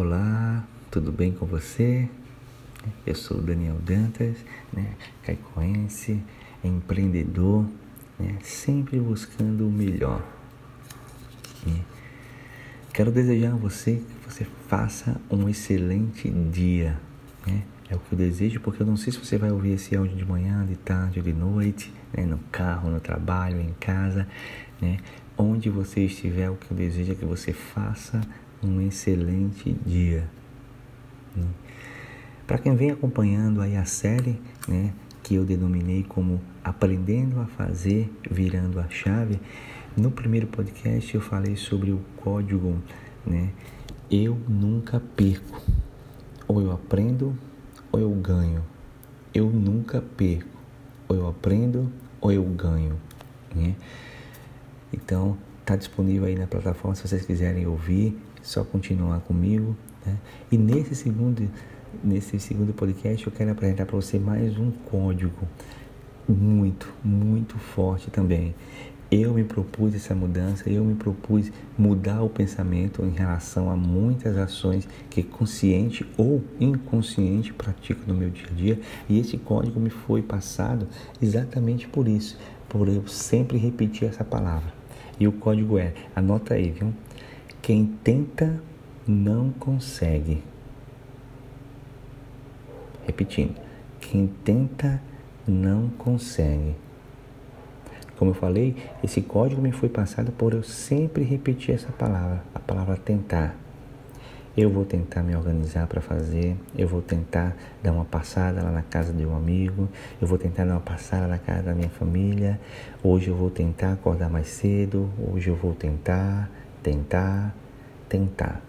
Olá, tudo bem com você? Eu sou Daniel Dantas, né, caicoense, empreendedor, né, sempre buscando o melhor. E quero desejar a você que você faça um excelente dia, né? É o que eu desejo, porque eu não sei se você vai ouvir esse áudio de manhã, de tarde ou de noite, né, no carro, no trabalho, em casa, né? Onde você estiver, o que eu desejo é que você faça um excelente dia. Né? Para quem vem acompanhando aí a série, né, que eu denominei como Aprendendo a Fazer, Virando a Chave, no primeiro podcast eu falei sobre o código, né, eu nunca perco. Ou eu aprendo ou eu ganho. Eu nunca perco. Ou eu aprendo ou eu ganho. Né? Então, está disponível aí na plataforma se vocês quiserem ouvir só continuar comigo. Né? E nesse segundo, nesse segundo podcast eu quero apresentar para você mais um código muito, muito forte também. Eu me propus essa mudança, eu me propus mudar o pensamento em relação a muitas ações que consciente ou inconsciente pratico no meu dia a dia, e esse código me foi passado exatamente por isso, por eu sempre repetir essa palavra. E o código é, anota aí, viu? Quem tenta não consegue. Repetindo, quem tenta não consegue. Como eu falei, esse código me foi passado por eu sempre repetir essa palavra, a palavra tentar. Eu vou tentar me organizar para fazer, eu vou tentar dar uma passada lá na casa de um amigo, eu vou tentar dar uma passada na casa da minha família, hoje eu vou tentar acordar mais cedo, hoje eu vou tentar, tentar, tentar.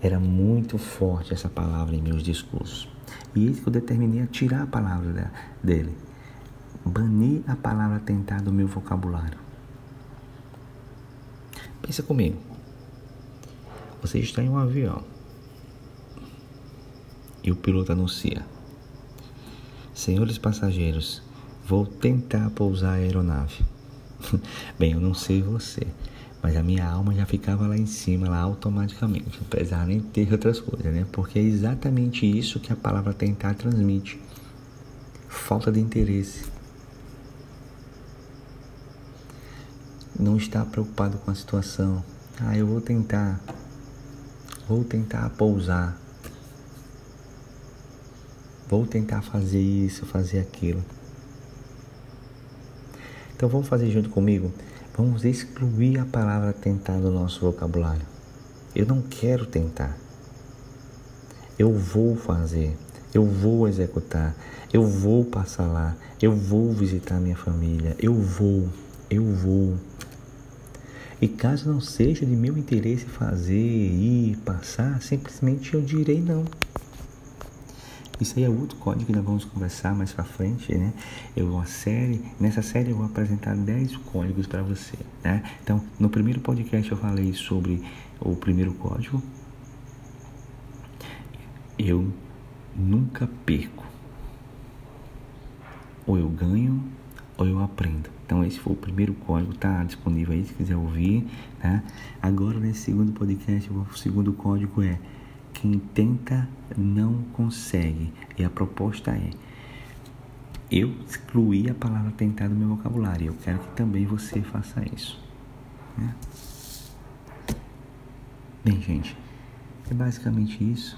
Era muito forte essa palavra em meus discursos. E isso que eu determinei a tirar a palavra dele. Banir a palavra tentar do meu vocabulário. Pensa comigo. Você está em um avião. E o piloto anuncia: Senhores passageiros, vou tentar pousar a aeronave. Bem, eu não sei você, mas a minha alma já ficava lá em cima, lá automaticamente, apesar de nem ter outras coisas, né? Porque é exatamente isso que a palavra tentar transmite: falta de interesse. Não está preocupado com a situação. Ah, eu vou tentar. Vou tentar pousar. Vou tentar fazer isso, fazer aquilo. Então vamos fazer junto comigo? Vamos excluir a palavra tentar do nosso vocabulário. Eu não quero tentar. Eu vou fazer. Eu vou executar. Eu vou passar lá. Eu vou visitar minha família. Eu vou. Eu vou. E caso não seja de meu interesse fazer, ir, passar, simplesmente eu direi não. Isso aí é outro código que nós vamos conversar mais pra frente, né? Eu uma série, nessa série eu vou apresentar 10 códigos para você, né? Então, no primeiro podcast eu falei sobre o primeiro código. Eu nunca perco. Ou eu ganho ou eu aprendo. Então esse foi o primeiro código, tá disponível aí se quiser ouvir, tá? Agora nesse segundo podcast, o segundo código é quem tenta não consegue. E a proposta é: eu excluí a palavra tentar do meu vocabulário. Eu quero que também você faça isso. Né? Bem, gente, é basicamente isso.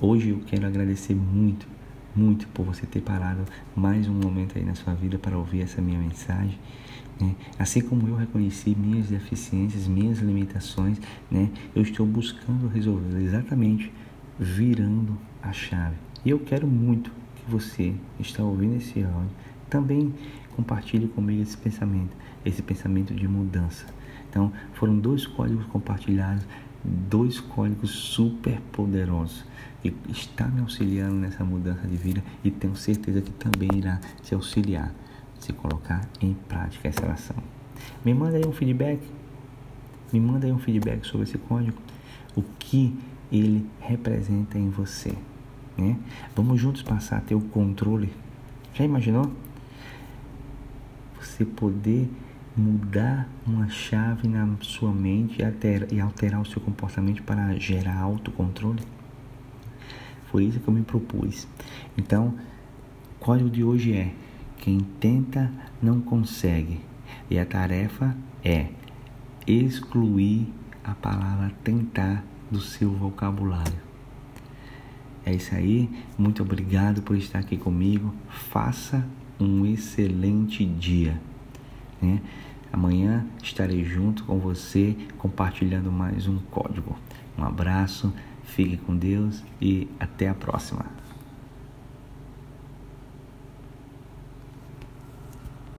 Hoje eu quero agradecer muito, muito por você ter parado mais um momento aí na sua vida para ouvir essa minha mensagem. Né? Assim como eu reconheci minhas deficiências, minhas limitações, né? eu estou buscando resolver exatamente virando a chave. E eu quero muito que você está ouvindo esse áudio também compartilhe comigo esse pensamento, esse pensamento de mudança. Então, foram dois códigos compartilhados, dois códigos super poderosos que está me auxiliando nessa mudança de vida e tenho certeza que também irá te auxiliar se colocar em prática essa ação. Me manda aí um feedback. Me manda aí um feedback sobre esse código. O que ele representa em você. Né? Vamos juntos passar a ter o controle. Já imaginou? Você poder mudar uma chave na sua mente e alterar, o seu comportamento para gerar autocontrole? Foi isso que eu me propus. Então, o código de hoje é: quem tenta não consegue. E a tarefa é excluir a palavra tentar do seu vocabulário. É isso aí. Muito obrigado por estar aqui comigo. Faça um excelente dia. Né? Amanhã estarei junto com você compartilhando mais um código. Um abraço, fique com Deus e até a próxima.